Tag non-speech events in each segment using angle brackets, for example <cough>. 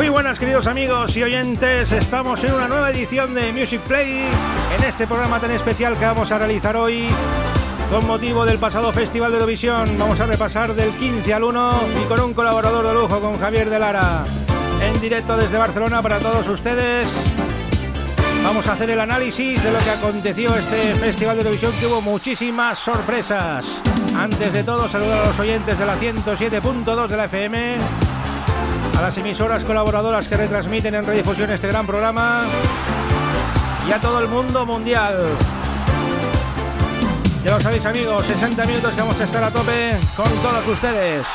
Muy buenas queridos amigos y oyentes, estamos en una nueva edición de Music Play, en este programa tan especial que vamos a realizar hoy con motivo del pasado Festival de Eurovisión. Vamos a repasar del 15 al 1 y con un colaborador de lujo, con Javier de Lara, en directo desde Barcelona para todos ustedes. Vamos a hacer el análisis de lo que aconteció este Festival de Eurovisión, que hubo muchísimas sorpresas. Antes de todo, saludar a los oyentes de la 107.2 de la FM a las emisoras colaboradoras que retransmiten en redifusión este gran programa y a todo el mundo mundial. Ya lo sabéis amigos, 60 minutos que vamos a estar a tope con todos ustedes.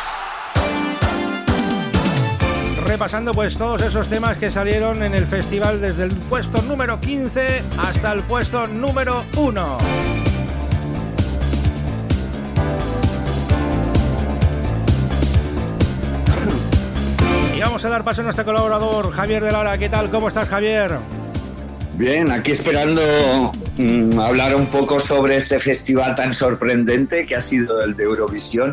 Repasando pues todos esos temas que salieron en el festival desde el puesto número 15 hasta el puesto número 1. Vamos a dar paso a nuestro colaborador Javier de Lara. ¿Qué tal? ¿Cómo estás, Javier? Bien, aquí esperando mm, hablar un poco sobre este festival tan sorprendente que ha sido el de Eurovisión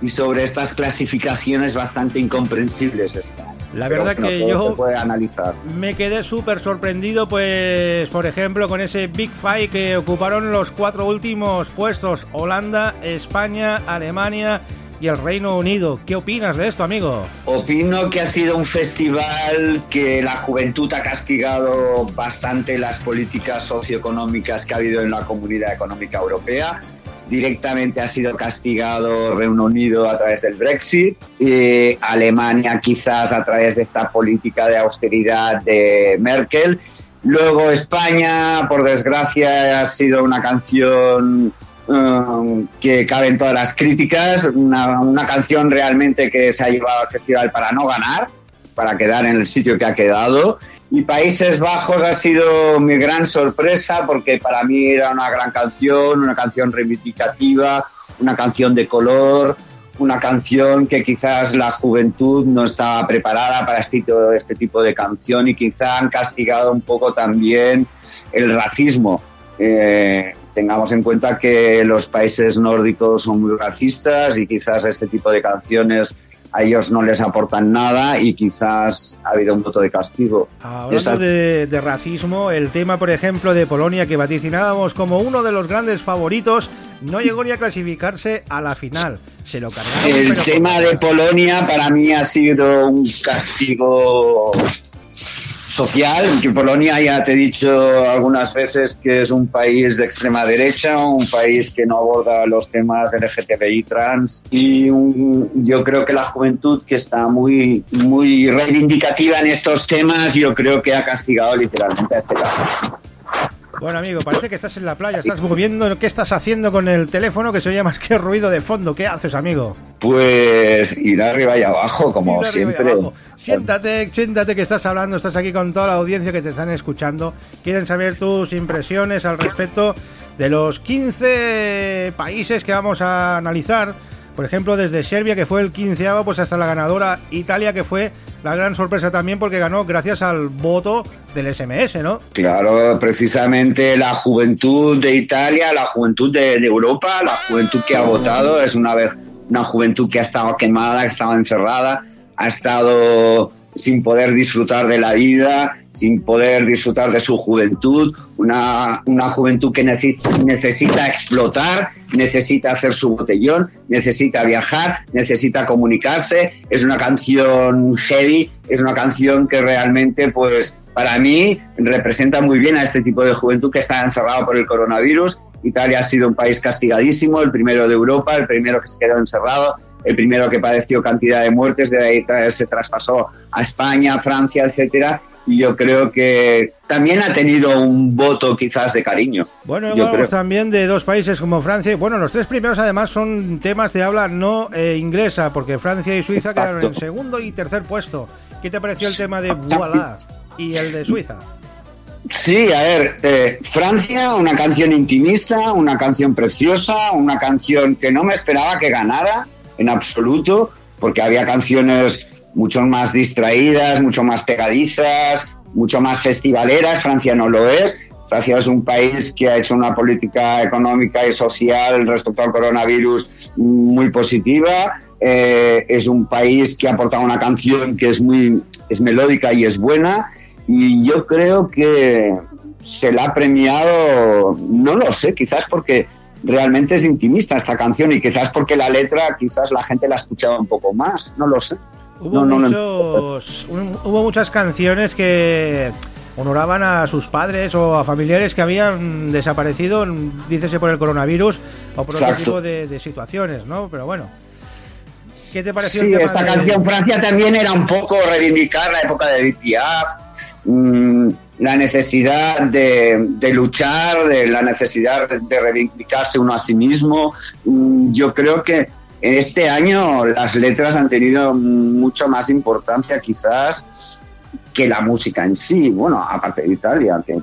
y sobre estas clasificaciones bastante incomprensibles esta. La verdad que yo analizar. me quedé súper sorprendido, pues, por ejemplo, con ese Big Five que ocuparon los cuatro últimos puestos: Holanda, España, Alemania y el Reino Unido. ¿Qué opinas de esto, amigo? Opino que ha sido un festival que la juventud ha castigado bastante las políticas socioeconómicas que ha habido en la Comunidad Económica Europea. Directamente ha sido castigado Reino Unido a través del Brexit, y Alemania quizás a través de esta política de austeridad de Merkel. Luego España, por desgracia, ha sido una canción Um, que caben todas las críticas, una, canción realmente que se ha llevado al festival para no ganar, para quedar en el sitio que ha quedado. Y Países Bajos ha sido mi gran sorpresa porque para mí era una gran canción, una canción reivindicativa, una canción de color, una canción que quizás la juventud no estaba preparada para este, este tipo de canción y quizá han castigado un poco también el racismo. Eh, tengamos en cuenta que los países nórdicos son muy racistas y quizás este tipo de canciones a ellos no les aportan nada y quizás ha habido un voto de castigo. Hablando de, racismo, el tema, por ejemplo, de Polonia que vaticinábamos como uno de los grandes favoritos, no llegó ni a clasificarse a la final. Se lo cargaron. El tema de Polonia para mí ha sido un castigo social, que Polonia ya te he dicho algunas veces que es un país de extrema derecha, un país que no aborda los temas LGTBI trans y yo creo que la juventud que está muy, muy reivindicativa en estos temas, yo creo que ha castigado literalmente a este caso. Bueno, amigo, parece que estás en la playa, estás moviendo, ¿qué estás haciendo con el teléfono que se oye más que ruido de fondo? ¿Qué haces, amigo? Pues ir arriba y abajo, como siempre. Siéntate, siéntate que estás hablando, estás aquí con toda la audiencia que te están escuchando. Quieren saber tus impresiones al respecto de los 15 países que vamos a analizar. Por ejemplo, desde Serbia, que fue el quinceavo, pues hasta la ganadora Italia, que fue la gran sorpresa también porque ganó gracias al voto del SMS, ¿no? Claro, precisamente la juventud de Italia, la juventud de, Europa, la juventud que ha votado, es una, una juventud que ha estado quemada, que estaba encerrada, ha estado sin poder disfrutar de la vida, sin poder disfrutar de su juventud, una, una juventud que necesita, explotar, necesita hacer su botellón, necesita viajar, necesita comunicarse, es una canción heavy, es una canción que realmente pues para mí representa muy bien a este tipo de juventud que está encerrado por el coronavirus. Italia ha sido un país castigadísimo, el primero de Europa, el primero que se quedó encerrado, el primero que padeció cantidad de muertes, de ahí se traspasó a España, Francia, etcétera, y yo creo que también ha tenido un voto quizás de cariño. Bueno, yo hablamos también de dos países como Francia. Bueno, los tres primeros además son temas de habla no eh, inglesa, porque Francia y Suiza quedaron en segundo y tercer puesto. ¿Qué te pareció el tema de Voilà y el de Suiza? Sí, a ver, eh, Francia, una canción intimista, una canción preciosa, una canción que no me esperaba que ganara en absoluto, porque había canciones mucho más distraídas, mucho más pegadizas, mucho más festivaleras. Francia no lo es. Francia es un país que ha hecho una política económica y social respecto al coronavirus muy positiva. Eh, es un país que ha aportado una canción que es muy es melódica y es buena. Y yo creo que se la ha premiado, no lo sé, quizás porque realmente es intimista esta canción y quizás porque la letra quizás la gente la ha escuchado un poco más, no lo sé. Hubo, muchos, hubo muchas canciones que honoraban a sus padres o a familiares que habían desaparecido, dícese por el coronavirus o por otro tipo de, situaciones, ¿no? Pero bueno. ¿Qué te pareció? Sí, esta canción Francia también era un poco reivindicar la época de Piaf, mm, la necesidad de, de, luchar, de la necesidad de reivindicarse uno a sí mismo. Mm, yo creo que este año las letras han tenido mucho más importancia quizás que la música en sí. Bueno, aparte de Italia, que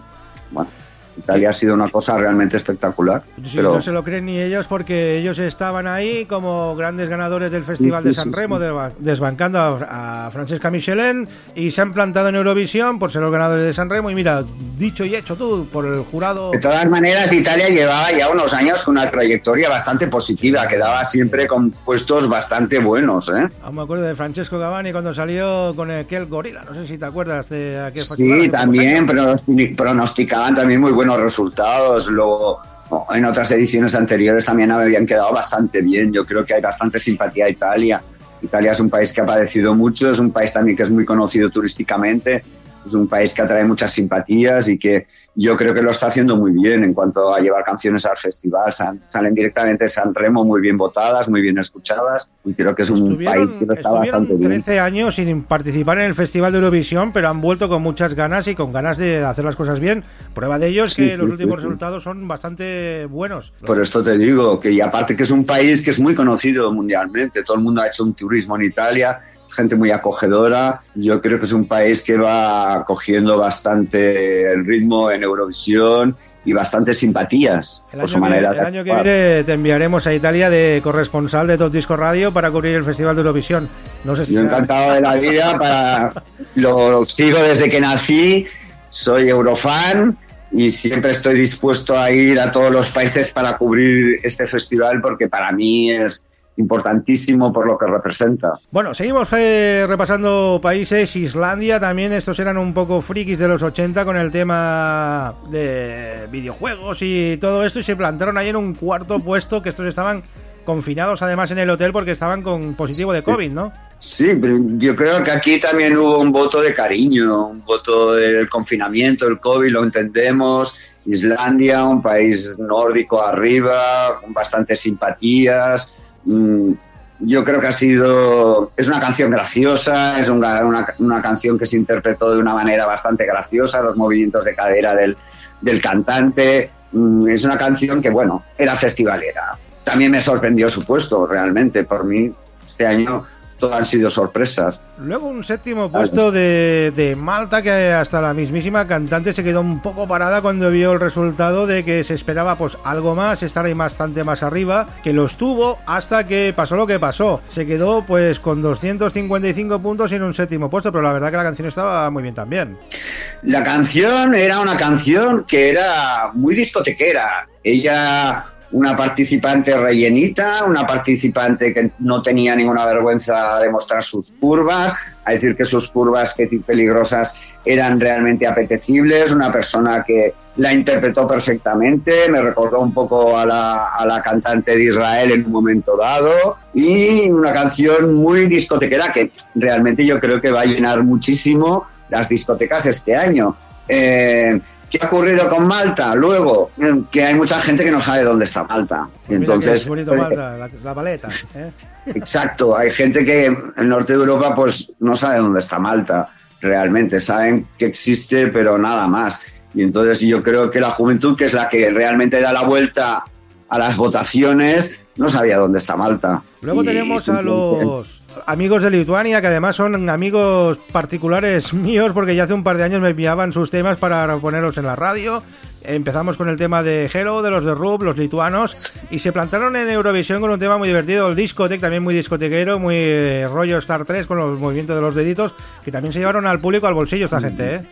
bueno, Italia ha sido una cosa realmente espectacular. pero... No se lo creen ni ellos porque ellos estaban ahí como grandes ganadores del Festival de San Remo, desbancando a, Francesca Michelin y se han plantado en Eurovisión por ser los ganadores de San Remo. Y mira, dicho y hecho tú, por el jurado. De todas maneras, Italia llevaba ya unos años con una trayectoria bastante positiva, quedaba siempre con puestos bastante buenos. ¿eh? Aún me acuerdo de Francesco Gavani cuando salió con aquel gorila, no sé si te acuerdas de aquel festival. Sí, también, pero pronosticaban también muy buenos resultados. Luego, en otras ediciones anteriores también habían quedado bastante bien. Yo creo que hay bastante simpatía a Italia. Italia es un país que ha padecido mucho, es un país también que es muy conocido turísticamente es un país que atrae muchas simpatías y que yo creo que lo está haciendo muy bien en cuanto a llevar canciones al festival. Salen directamente de San Remo muy bien votadas, muy bien escuchadas y creo que es un país que lo está bastante bien. 13 años sin participar en el Festival de Eurovisión, pero han vuelto con muchas ganas y con ganas de hacer las cosas bien. Prueba de ello es que los últimos resultados son bastante buenos. Por esto te digo que y aparte que es un país que es muy conocido mundialmente, todo el mundo ha hecho un turismo en Italia gente muy acogedora. Yo creo que es un país que va cogiendo bastante el ritmo en Eurovisión y bastantes simpatías por su manera El año que viene te enviaremos a Italia de corresponsal de Top Disco Radio para cubrir el Festival de Eurovisión. No sé si Yo encantado de la vida, para, lo sigo desde que nací, soy eurofan y siempre estoy dispuesto a ir a todos los países para cubrir este festival porque para mí es importantísimo por lo que representa. Bueno, seguimos eh, repasando países. Islandia también, estos eran un poco frikis de los 80 con el tema de videojuegos y todo esto y se plantaron ahí en un cuarto puesto que estos estaban confinados además en el hotel porque estaban con positivo de COVID, ¿no? Sí, pero yo creo que aquí también hubo un voto de cariño, un voto del confinamiento, el COVID, lo entendemos. Islandia, un país nórdico arriba, con bastantes simpatías, yo creo que ha sido, es una canción graciosa, es una, una, canción que se interpretó de una manera bastante graciosa, los movimientos de cadera del, del cantante, mm, es una canción que, bueno, era festivalera. También me sorprendió su puesto, realmente, por mí, este año han sido sorpresas. Luego un séptimo puesto de, Malta que hasta la mismísima cantante se quedó un poco parada cuando vio el resultado de que se esperaba pues algo más, estar ahí bastante más arriba, que lo estuvo hasta que pasó lo que pasó. Se quedó pues con 255 puntos y en un séptimo puesto, pero la verdad que la canción estaba muy bien también. La canción era una canción que era muy discotequera. Ella una participante rellenita, una participante que no tenía ninguna vergüenza de mostrar sus curvas, a decir que sus curvas que peligrosas eran realmente apetecibles, una persona que la interpretó perfectamente, me recordó un poco a la, a la cantante de Israel en un momento dado y una canción muy discotequera que realmente yo creo que va a llenar muchísimo las discotecas este año. Eh, ¿Qué ha ocurrido con Malta? Luego, que hay mucha gente que no sabe dónde está Malta. Entonces, bonito Malta, la, paleta. ¿eh? <laughs> Exacto, hay gente que en el norte de Europa pues no sabe dónde está Malta. realmente, saben que existe, pero nada más. Y entonces yo creo que la juventud, que es la que realmente da la vuelta a las votaciones, no sabía dónde está Malta. Luego tenemos a los amigos de Lituania, que además son amigos particulares <laughs> míos, porque ya hace un par de años me enviaban sus temas para ponerlos en la radio. Empezamos con el tema de Hello, de los de Rub, los lituanos, y se plantaron en Eurovisión con un tema muy divertido, el discotec, también muy discotequero, muy eh, rollo Star 3, con los movimientos de los deditos, que también se llevaron al público al bolsillo esta gente, ¿eh?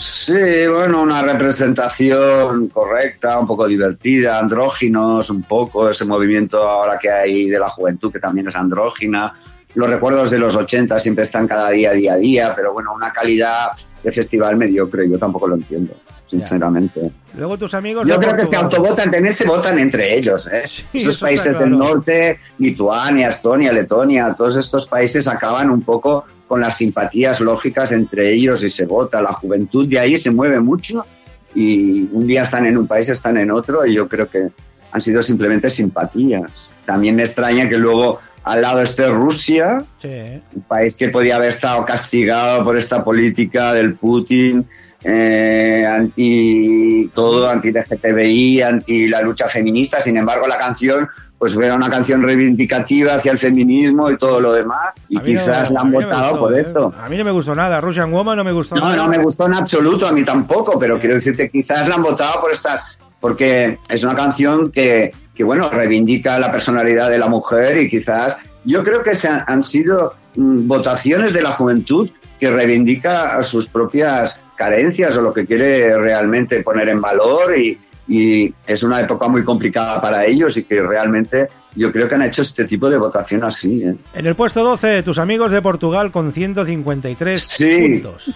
Sí, bueno, una representación correcta, un poco divertida, andróginos, un poco ese movimiento ahora que hay de la juventud que también es andrógina. Los recuerdos de los 80 siempre están cada día, día a día, pero bueno, una calidad de festival mediocre, yo tampoco lo entiendo, sinceramente. Luego tus amigos. Yo creo que se autovotan, también se votan entre ellos, ¿eh? Esos países del norte, Lituania, Estonia, Letonia, todos estos países acaban un poco con las simpatías lógicas entre ellos y se vota. La juventud de ahí se mueve mucho y un día están en un país, están en otro y yo creo que han sido simplemente simpatías. También me extraña que luego al lado esté Rusia, un país que podía haber estado castigado por esta política del Putin, eh, anti todo, anti LGTBI, anti la lucha feminista. Sin embargo, la canción pues era una canción reivindicativa hacia el feminismo y todo lo demás. Y quizás la han votado por ¿eh? esto. A mí no me gustó nada. Russian Woman no me gustó no, nada. No, me gustó en absoluto, a mí tampoco, pero quiero decirte, quizás la han votado por estas. Porque es una canción que, que, bueno, reivindica la personalidad de la mujer y quizás. Yo creo que se han, han sido mm, votaciones de la juventud que reivindica sus propias carencias o lo que quiere realmente poner en valor y, y es una época muy complicada para ellos y que realmente yo creo que han hecho este tipo de votación así. ¿eh? En el puesto 12, tus amigos de Portugal con 153 sí. puntos.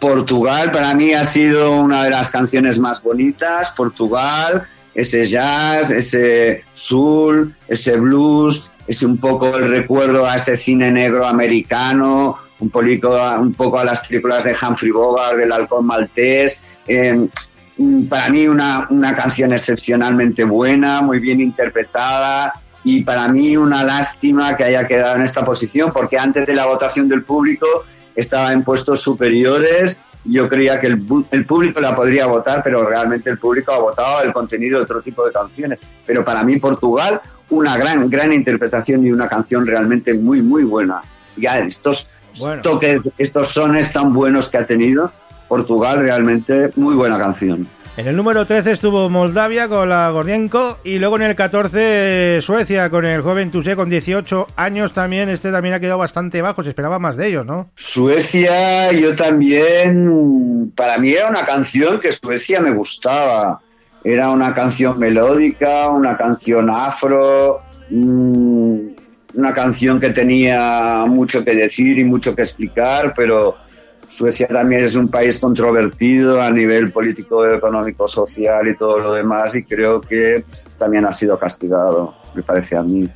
Portugal para mí ha sido una de las canciones más bonitas. Portugal, ese jazz, ese soul, ese blues, es un poco el recuerdo a ese cine negro americano, un poco, un poco a las películas de Humphrey Bogart, del halcón maltés. Eh, para mí una, una canción excepcionalmente buena, muy bien interpretada y para mí una lástima que haya quedado en esta posición porque antes de la votación del público estaba en puestos superiores. Yo creía que el, el, público la podría votar, pero realmente el público ha votado el contenido de otro tipo de canciones. Pero para mí Portugal, una gran, gran interpretación y una canción realmente muy, muy buena. Ya estos toques, estos sones tan buenos que ha tenido, Portugal realmente muy buena canción. En el número 13 estuvo Moldavia con la Gordienko y luego en el 14 Suecia con el joven Tusé con 18 años también. Este también ha quedado bastante bajo, se esperaba más de ellos, ¿no? Suecia, yo también, para mí era una canción que Suecia me gustaba. Era una canción melódica, una canción afro, mm, una canción que tenía mucho que decir y mucho que explicar, pero Suecia también es un país controvertido a nivel político, económico, social y todo lo demás y creo que también ha sido castigado, me parece a mí.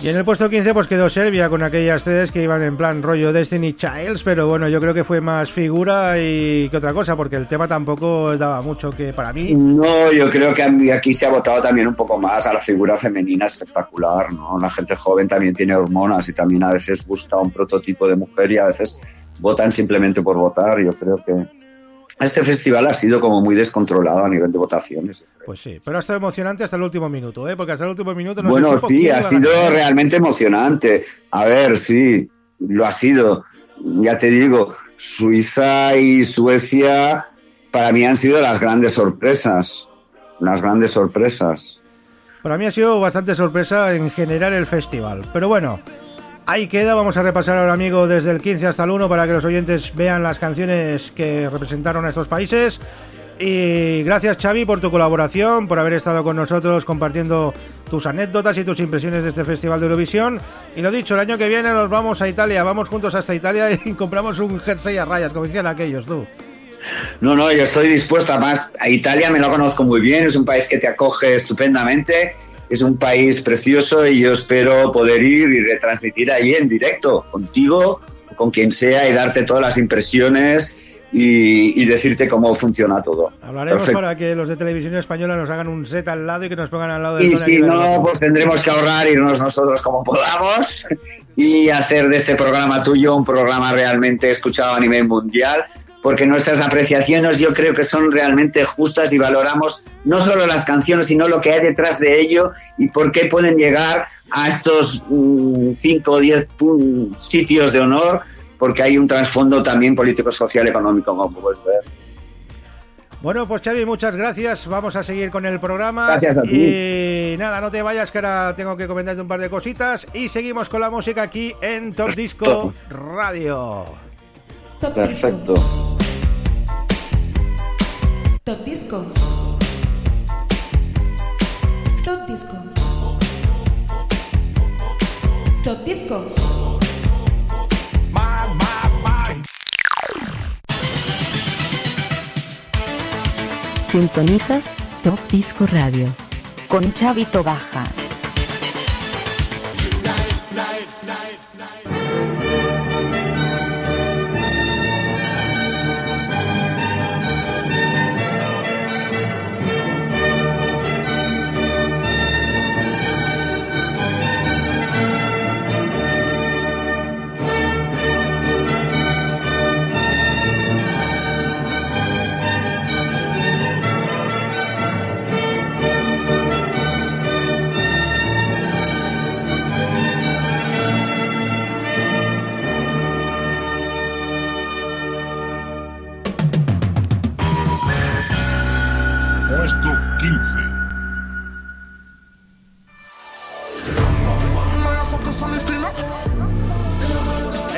Y en el puesto 15 pues quedó Serbia con aquellas tres que iban en plan rollo Destiny Childs, pero bueno, yo creo que fue más figura y que otra cosa, porque el tema tampoco daba mucho que para mí. No, yo creo que aquí se ha votado también un poco más a la figura femenina espectacular, ¿no? La gente joven también tiene hormonas y también a veces busca un prototipo de mujer y a veces votan simplemente por votar. Yo creo que este festival ha sido como muy descontrolado a nivel de votaciones. Pues sí, pero ha estado emocionante hasta el último minuto, ¿eh? Porque hasta el último minuto no Bueno, sí, ha sido realmente emocionante. A ver, sí, lo ha sido. Ya te digo, Suiza y Suecia para mí han sido las grandes sorpresas. Las grandes sorpresas. Para mí ha sido bastante sorpresa en general el festival. Pero bueno, Ahí queda, vamos a repasar ahora, amigo, desde el 15 hasta el 1 para que los oyentes vean las canciones que representaron a estos países. Y gracias Xavi por tu colaboración, por haber estado con nosotros compartiendo tus anécdotas y tus impresiones de este Festival de Eurovisión. Y lo dicho, el año que viene nos vamos a Italia, vamos juntos hasta Italia <laughs> y compramos un jersey a rayas, como decían aquellos, tú. No, no, yo estoy dispuesto, además a Italia me lo conozco muy bien, es un país que te acoge estupendamente es un país precioso y yo espero poder ir y retransmitir ahí en directo, contigo, con quien sea, y darte todas las impresiones y, decirte cómo funciona todo. Hablaremos para que los de televisión española nos hagan un set al lado y que nos pongan al lado de Y si no, pues tendremos que ahorrar irnos nosotros como podamos <laughs> y hacer de este programa tuyo un programa realmente escuchado a nivel mundial, porque nuestras apreciaciones yo creo que son realmente justas y valoramos no solo las canciones, sino lo que hay detrás de ello y por qué pueden llegar a estos 5 mm, o 10 sitios de honor, porque hay un trasfondo también político, social, económico, como puedes ver. Bueno, pues Xavi, muchas gracias. Vamos a seguir con el programa. Gracias a ti. Y nada, no te vayas que ahora tengo que comentarte un par de cositas. Y seguimos con la música aquí en Top Disco <laughs> Radio. Top Perfecto. Disco. Top Disco. Top Disco. Top Disco. Sintonizas Top Disco Radio. con Chavito Baja. Puesto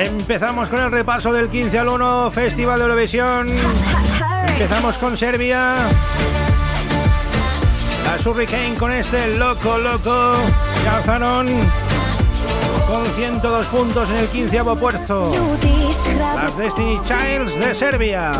Empezamos con el repaso del 15 al 1 Festival de Eurovisión. Empezamos con Serbia. La Hurricane con este loco, loco. Calzaron con 102 puntos en el 15 puesto. Las Destiny Childs de Serbia.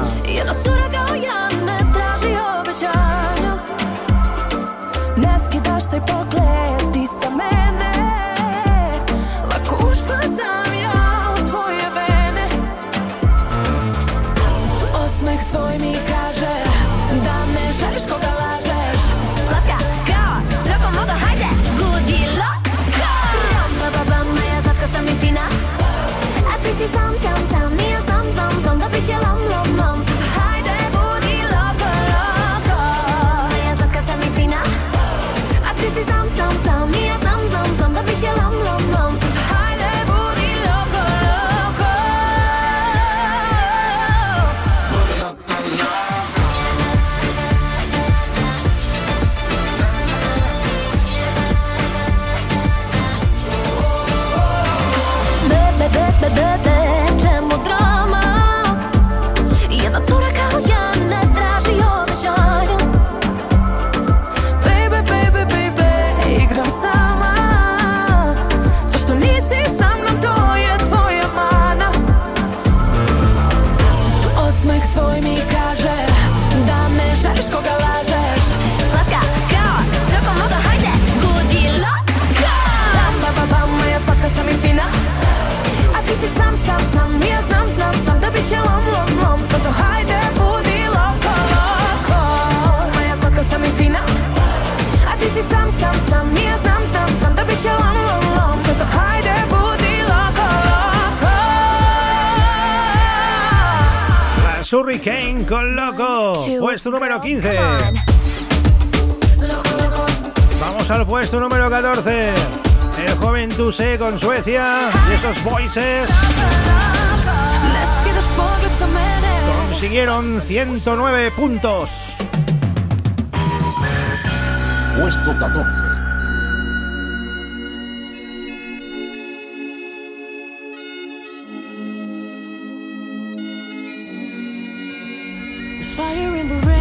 15. Vamos al puesto número 14. El joven Tuse con Suecia y esos voices consiguieron 109 puntos. Puesto 14. There's fire in the rain,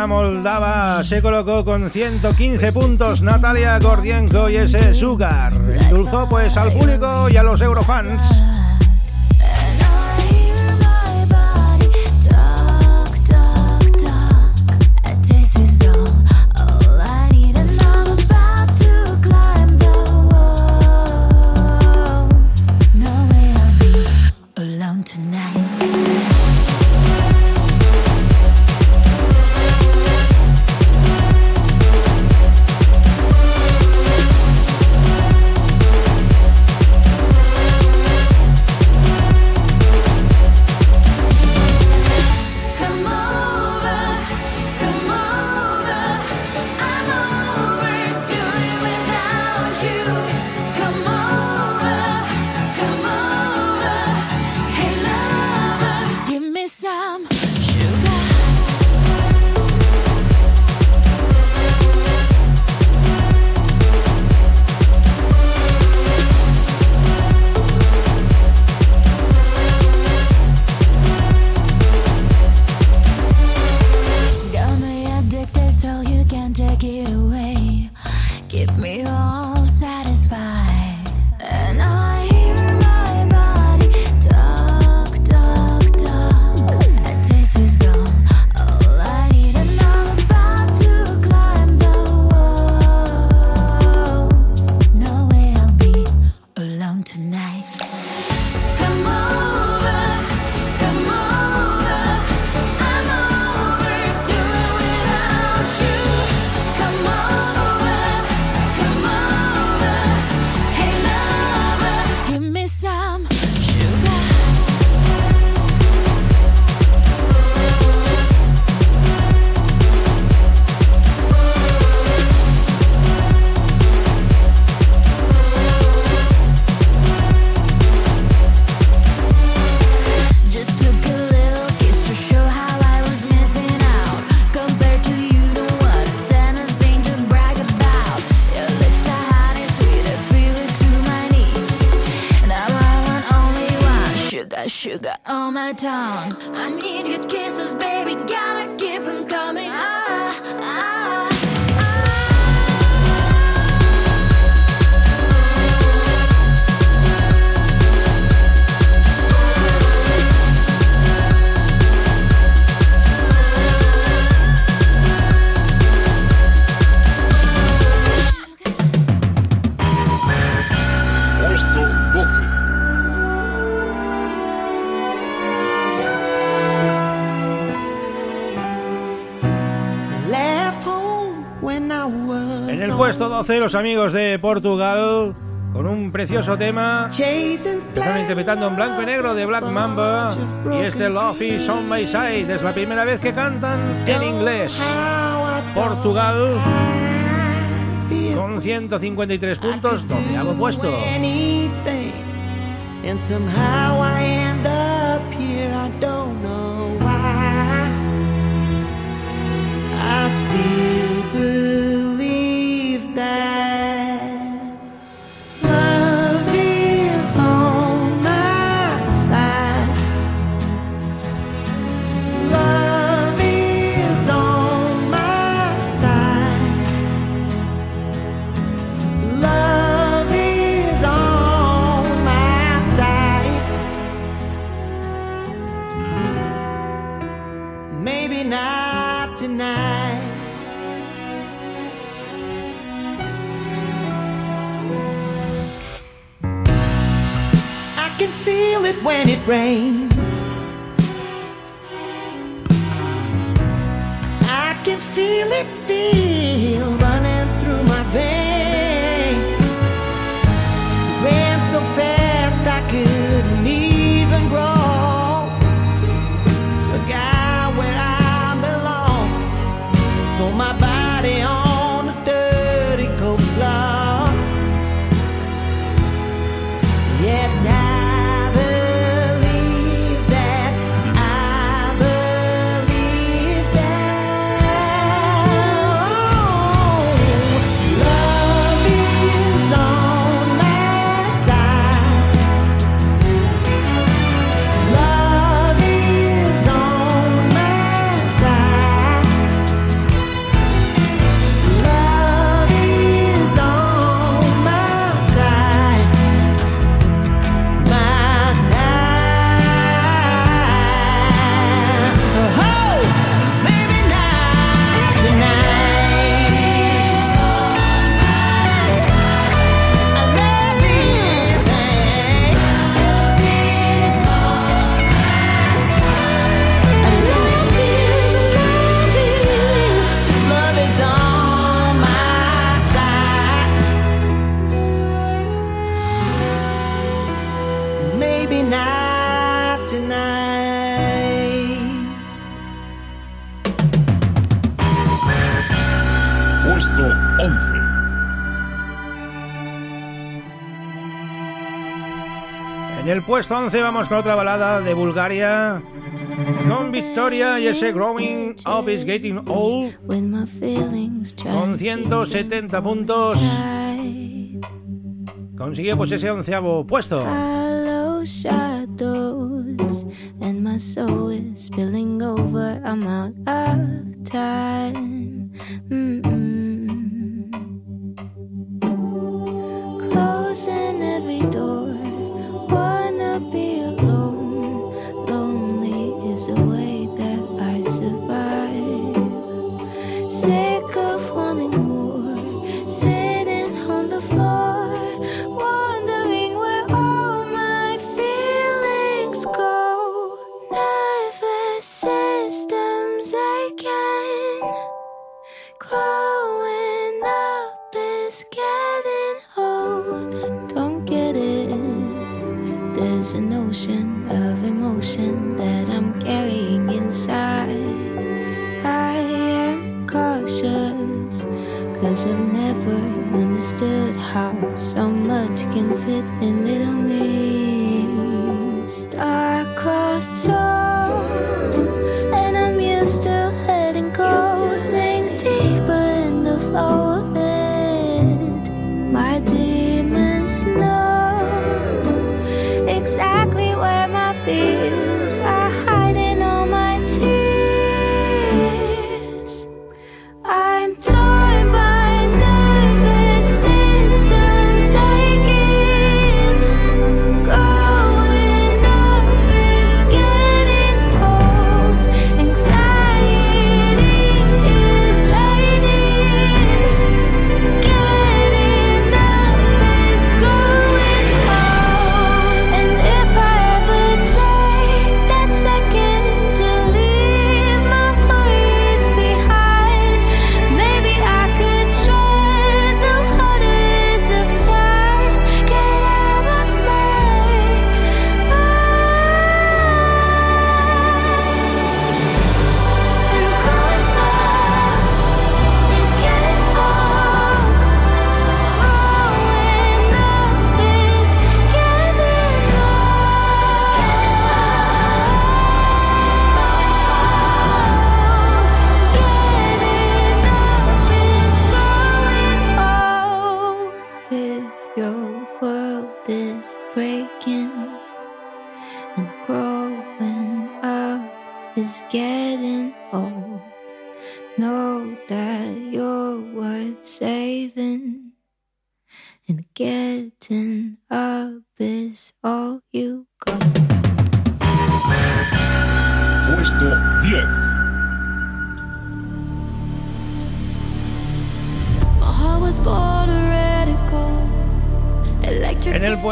la moldava se colocó con 115 puntos Natalia Gordienko y ese Sugar. Endulzó pues al público y a los eurofans. you can't. los amigos de Portugal, con un precioso tema que están interpretando en blanco y negro de Black Mamba. Y este Love is on my side es la primera vez que cantan en inglés. Portugal con 153 puntos, donde hago puesto. it when it rains. I can feel it still. puesto 11 vamos con otra balada de Bulgaria. Con Victoria y ese Growing Up is Getting Old. Con 170 puntos. Consigue pues ese onceavo puesto. shadows and my soul is spilling over. I'm out of time. Mm -mm.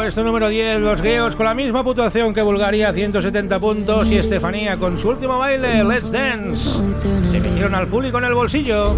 Puesto número 10, los griegos con la misma puntuación que Bulgaria, 170 puntos, y Estefanía con su último baile, Let's Dance. Se metieron al público en el bolsillo.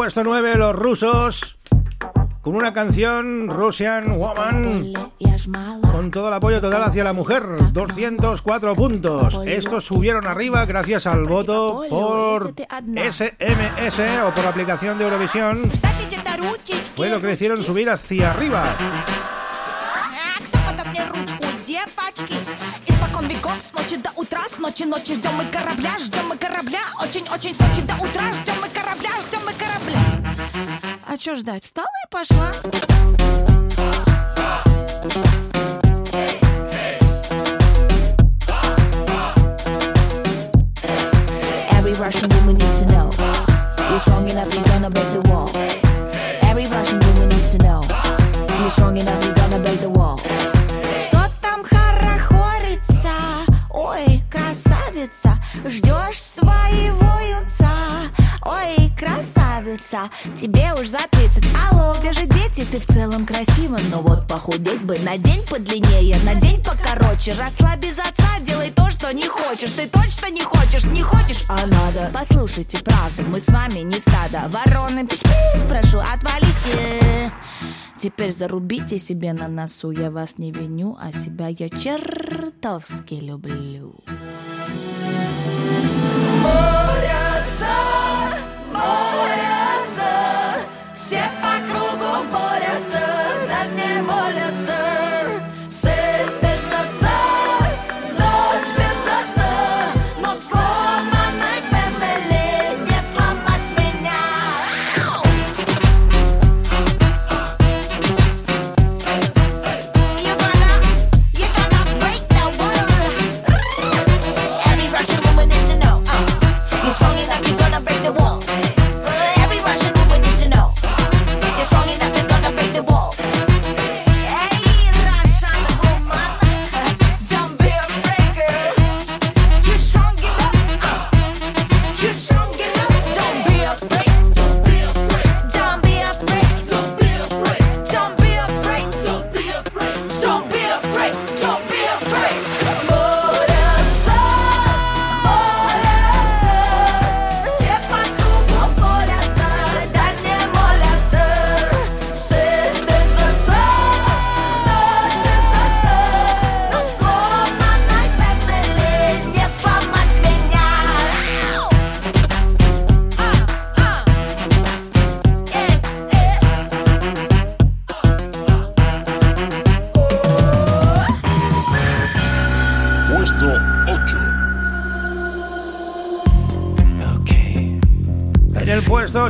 Puesto 9, los rusos con una canción Russian Woman con todo el apoyo total hacia la mujer, 204 puntos. Estos subieron arriba gracias al voto por SMS o por aplicación de Eurovisión. Fue lo que hicieron subir hacia arriba. Ночи ночи ждем мы корабля, ждем мы корабля, очень-очень с ночи до утра, ждем мы корабля, ждем мы корабля. А чё ждать? Встала и пошла. Every Russian woman needs to know you're strong enough, you're gonna break the wall. Every Russian woman needs to know you're strong enough, you're gonna break the wall. Ждешь своего юнца. Ой, красавица, тебе уж за 30 Алло, где же дети? Ты в целом красива Но вот похудеть бы на день подлиннее. На день покороче. Расслабь отца, делай то, что не хочешь. Ты точно не хочешь, не хочешь, а надо. Послушайте, правда, мы с вами не стадо. Вороны, пиш-пиш, прошу, отвалите. Теперь зарубите себе на носу. Я вас не виню, а себя я чертовски люблю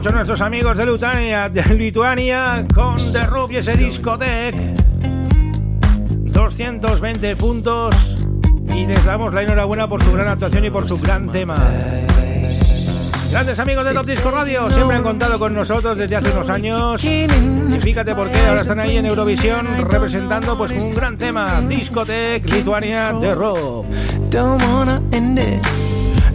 8 nuestros amigos de Lituania, de Lituania con The Rub y ese discoteque. 220 puntos y les damos la enhorabuena por su gran actuación y por su gran tema. Grandes amigos de Top Disco Radio, siempre han contado con nosotros desde hace unos años. Y fíjate por qué ahora están ahí en Eurovisión representando pues un gran tema, Discotech Lituania de Rob.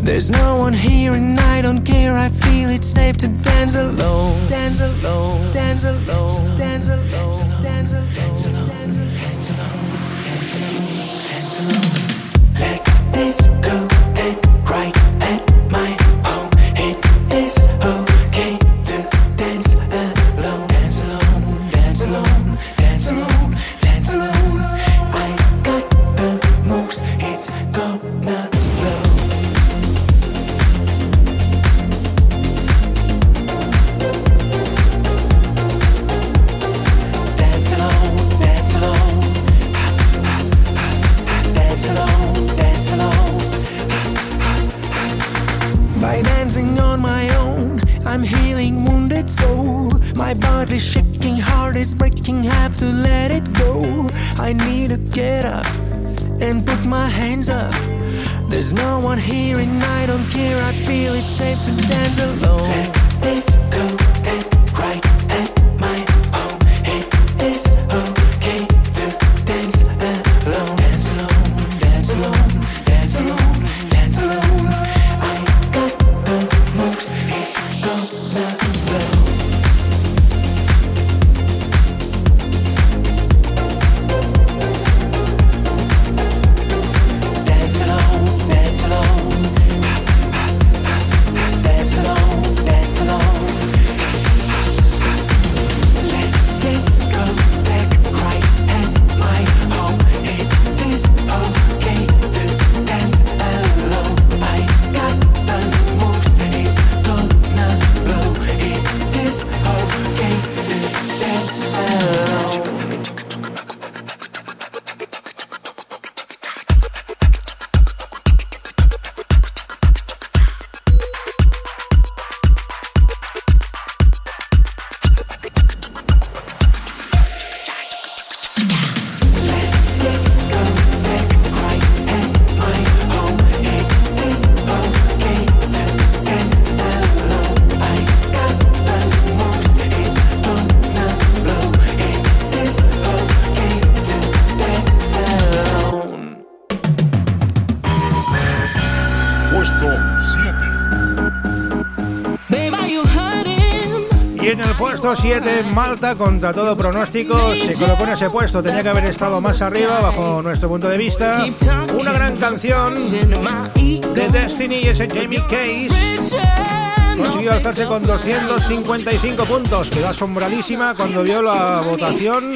There's no one here and I don't care. I feel it's safe to dance alone. Dance alone. Dance alone. Dance alone. Puesto 7, Malta, contra todo pronóstico, se colocó en ese puesto. Tenía que haber estado más arriba, bajo nuestro punto de vista. Una gran canción de Destiny y ese Jamie Case. Consiguió alzarse con 255 puntos. Quedó asombradísima cuando vio la votación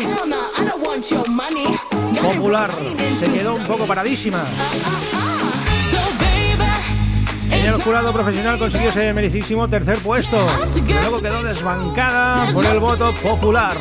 popular. Se quedó un poco paradísima. En el jurado profesional consiguió ese merecidísimo tercer puesto. Luego quedó desbancada por el voto popular.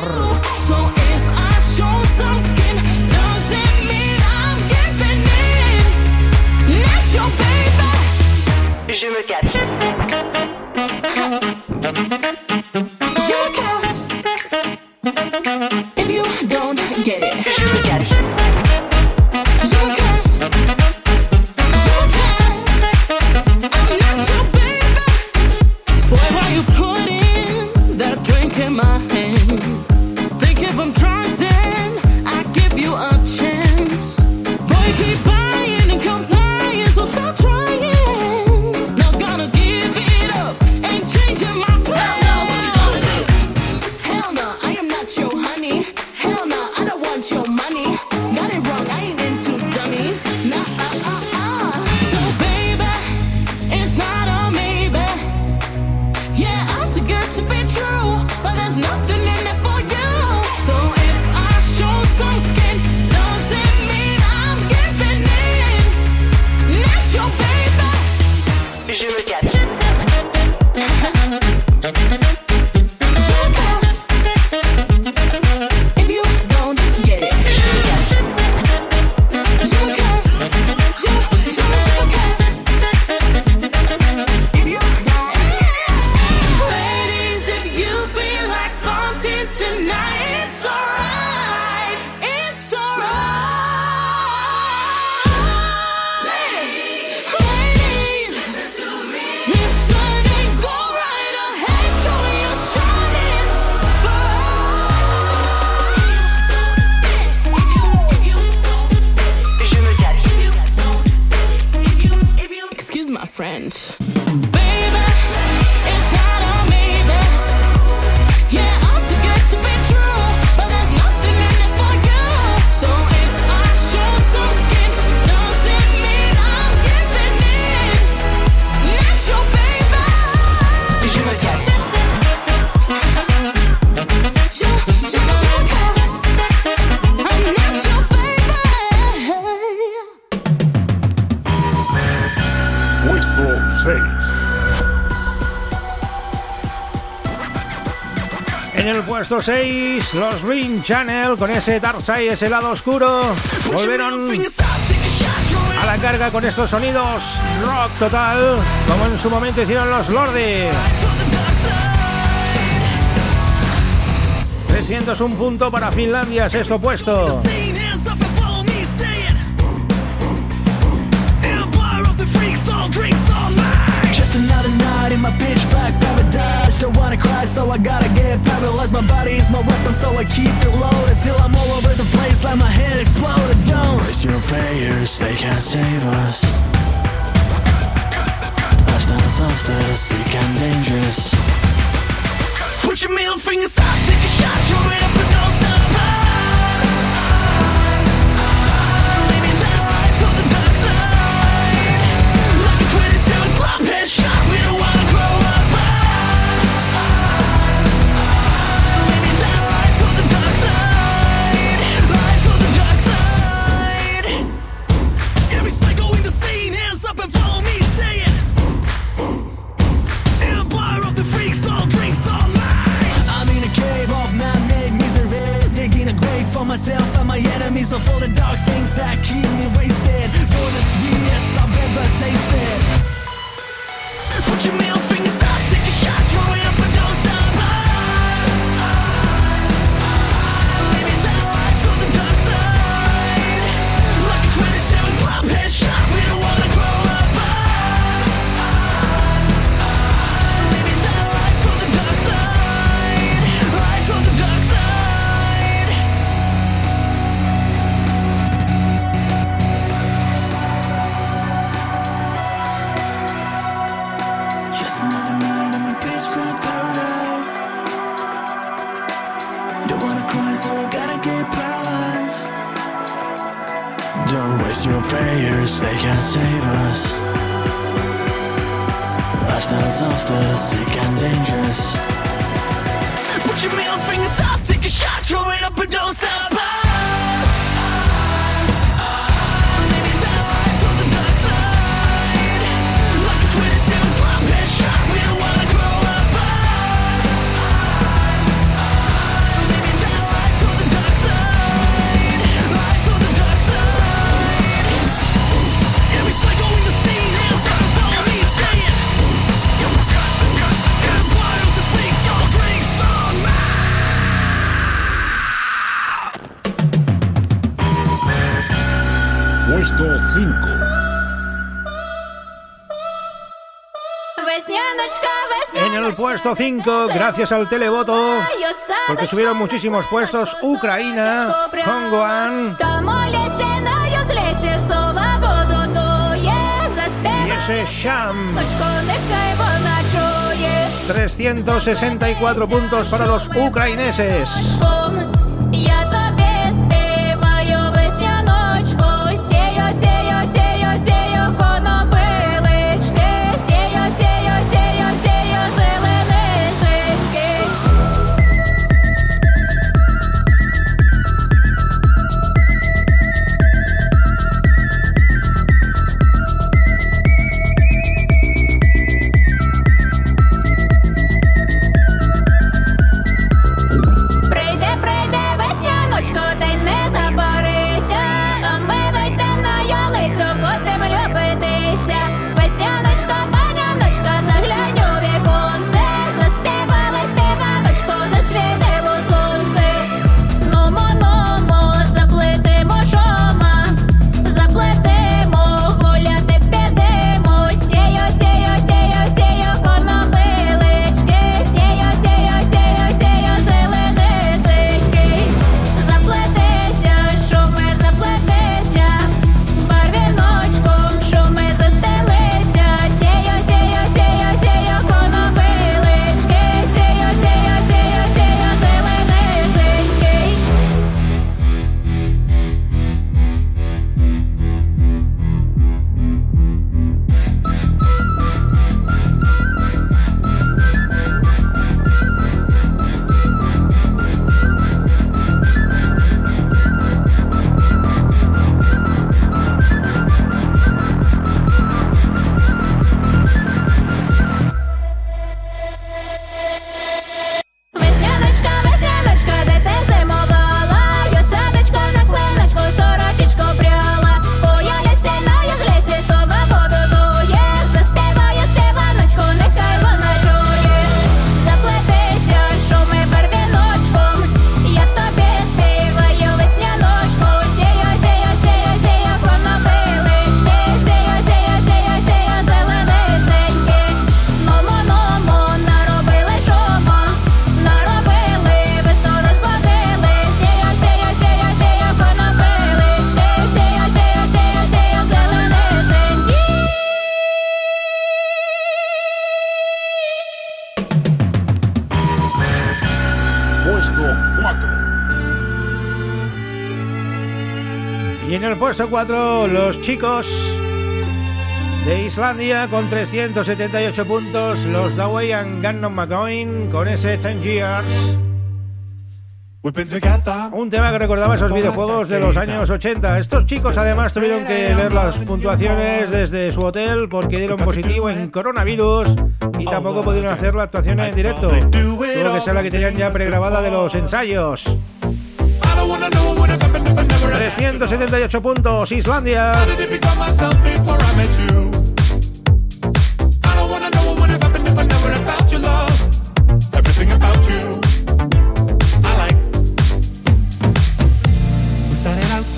6, los Green Channel con ese Dark Side, ese lado oscuro, volvieron a la carga con estos sonidos rock total, como en su momento hicieron los Lordi. 301 punto para Finlandia, sexto puesto. Don't wanna cry, so I gotta get paralyzed. My body is my weapon, so I keep it loaded till I'm all over the place like my head exploded. Don't waste your prayers, they can't save us. Lifestyles of the sick and dangerous. Put your middle fingers up, take a shot, throw it up Lifestyles of the sick and dangerous. Put your middle fingers up, take a shot, throw it up and don't stop. En el puesto 5, gracias al televoto, porque subieron muchísimos puestos, Ucrania, Hongoan y ese Sham. 364 puntos para los ucraneses. 304 cuatro los chicos de Islandia con 378 puntos, los Dawei and Gannon McCoin con ese 10 Years. Un tema que recordaba esos videojuegos de los años 80. Estos chicos además tuvieron que ver las puntuaciones desde su hotel porque dieron positivo en coronavirus y tampoco pudieron hacer la actuación en directo. Tuvo que ser la que tenían ya pregrabada de los ensayos. 378 puntos, Islandia.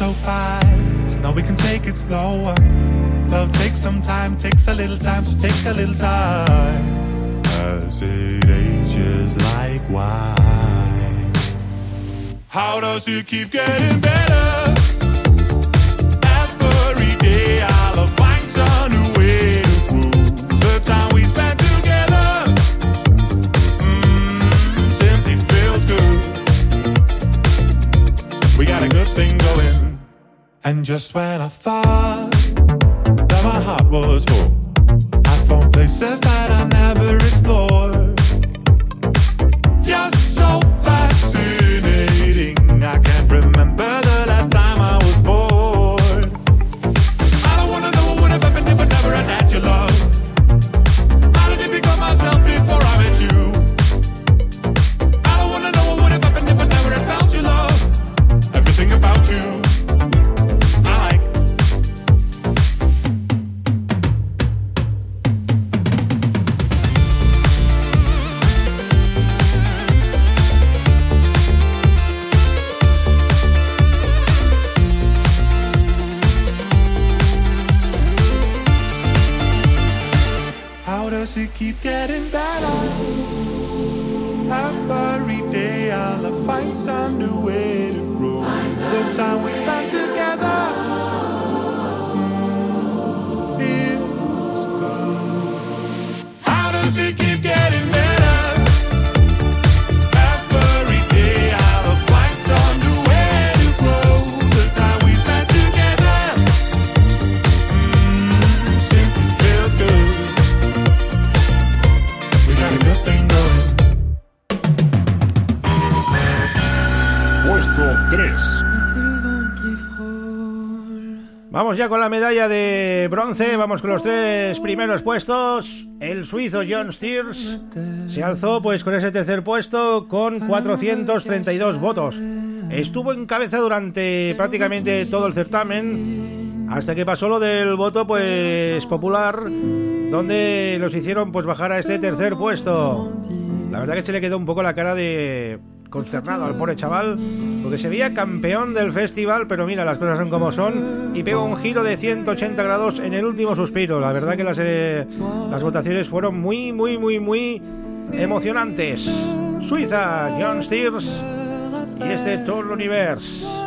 so fast. Now we can take it. Love takes some time, takes a little time, take a little time. As it like wine. How does it keep getting better? And just when I thought that my heart was full, I found places that I never explored. Does it keep getting better? Every day I'll find some new way to grow. The time we spend together Vamos ya con la medalla de bronce, vamos con los tres primeros puestos. El suizo John Steers se alzó pues con ese tercer puesto con 432 votos. Estuvo en cabeza durante prácticamente todo el certamen hasta que pasó lo del voto pues popular donde los hicieron pues bajar a este tercer puesto. La verdad que se le quedó un poco la cara de consternado al pobre chaval, porque se veía campeón del festival, pero mira, las cosas son como son, y pegó un giro de 180 grados en el último suspiro. La verdad que las, eh, las votaciones fueron muy, muy, muy, muy emocionantes. Suiza, John Steers y este Tour Universe.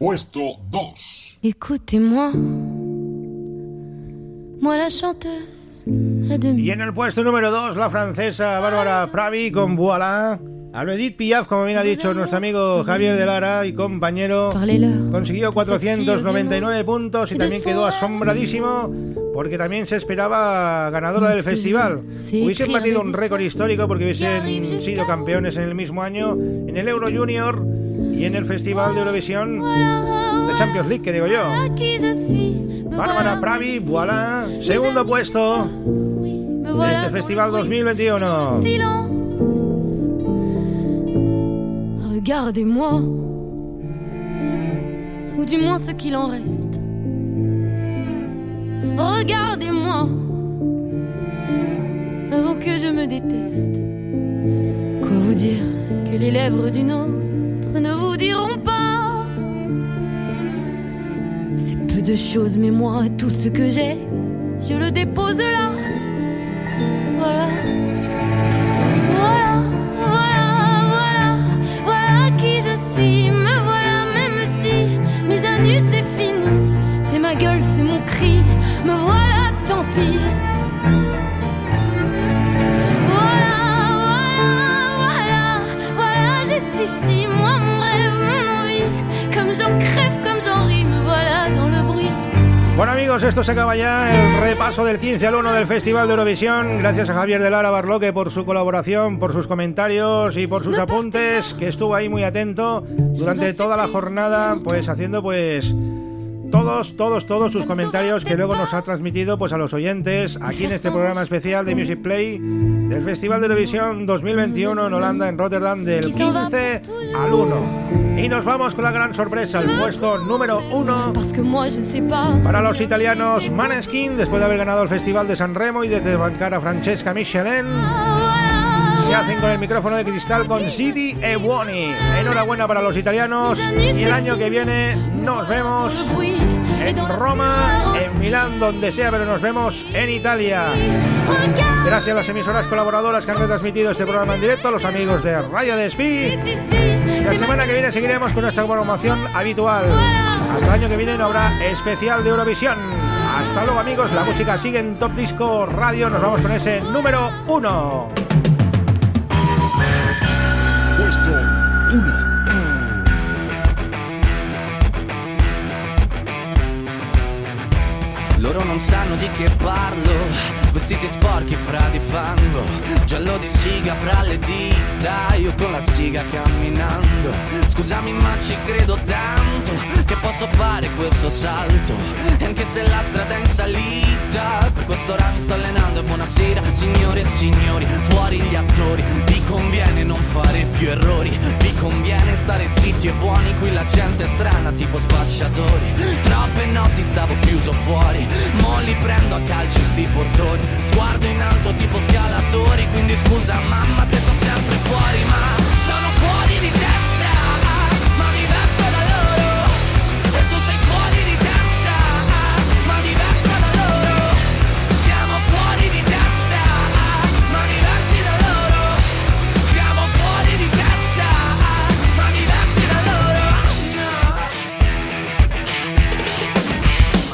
Puesto 2. Écoutez-moi, moi la chanteuse à demi. Y en el puesto número 2, la francesa Bárbara Pravi con Voilà. A lo Edith Piaf, como bien ha dicho nuestro amigo Javier de Lara y compañero, consiguió 499 puntos y también quedó asombradísimo porque también se esperaba ganadora del festival. Hubiesen batido un récord histórico porque hubiesen sido campeones en el mismo año en el Euro Junior y en el Festival de Eurovisión de Champions League, que digo yo. Bárbara Pravi, voilà, segundo puesto de este festival 2021. Regardez-moi, ou du moins ce qu'il en reste. Regardez-moi, avant que je me déteste. Quoi vous dire que les lèvres d'une autre ne vous diront pas C'est peu de choses, mais moi, tout ce que j'ai, je le dépose là. Voilà. Voilà, voilà, voilà, voilà qui je suis. Me voilà, même si mise à nu c'est fini. C'est ma gueule, c'est mon cri. Me voilà, tant pis. Bueno amigos, esto se acaba ya el repaso del 15 al 1 del Festival de Eurovisión. Gracias a Javier de Lara Barloque por su colaboración, por sus comentarios y por sus apuntes, que estuvo ahí muy atento durante toda la jornada, pues haciendo pues todos, todos, todos sus comentarios que luego nos ha transmitido pues a los oyentes aquí en este programa especial de Music Play del Festival de Eurovisión 2021 en Holanda, en Rotterdam, del 15 al 1. Y nos vamos con la gran sorpresa, el puesto número 1 Parce que moi, je sais pas. para los italianos Maneskin, después de haber ganado el Festival de San Remo y de desbancar a Francesca Michelin. Se hacen con el micrófono de cristal con Sidi e Buoni. Enhorabuena para los italianos. Y el año que viene nos vemos en Roma, en Milán, donde sea, pero nos vemos en Italia. Gracias a las emisoras colaboradoras que han retransmitido este programa en directo, a los amigos de Radio Despí. La semana que viene seguiremos con nuestra programación habitual. Hasta el año que viene no habrá especial de Eurovisión. Hasta luego amigos, la música sigue en Top Disco Radio. Nos vamos con ese número uno. Puesto 1. Loro non sanno di che parlo, vestiti sporchi fra di fango, giallo di siga fra le dita, io con la siga camminando. Scusami ma ci credo tanto che posso fare questo salto, e anche se la strada è in salita, per questo ora mi sto allenando e buonasera signore e signori, fuori gli attori, vi conviene non fare più errori, vi conviene stare zitti e buoni, qui la gente è strana tipo spacciatori, troppe notti stavo chiuso fuori, mo li prendo a calci sti portoni, sguardo in alto tipo scalatori, quindi scusa mamma se sto sempre fuori, ma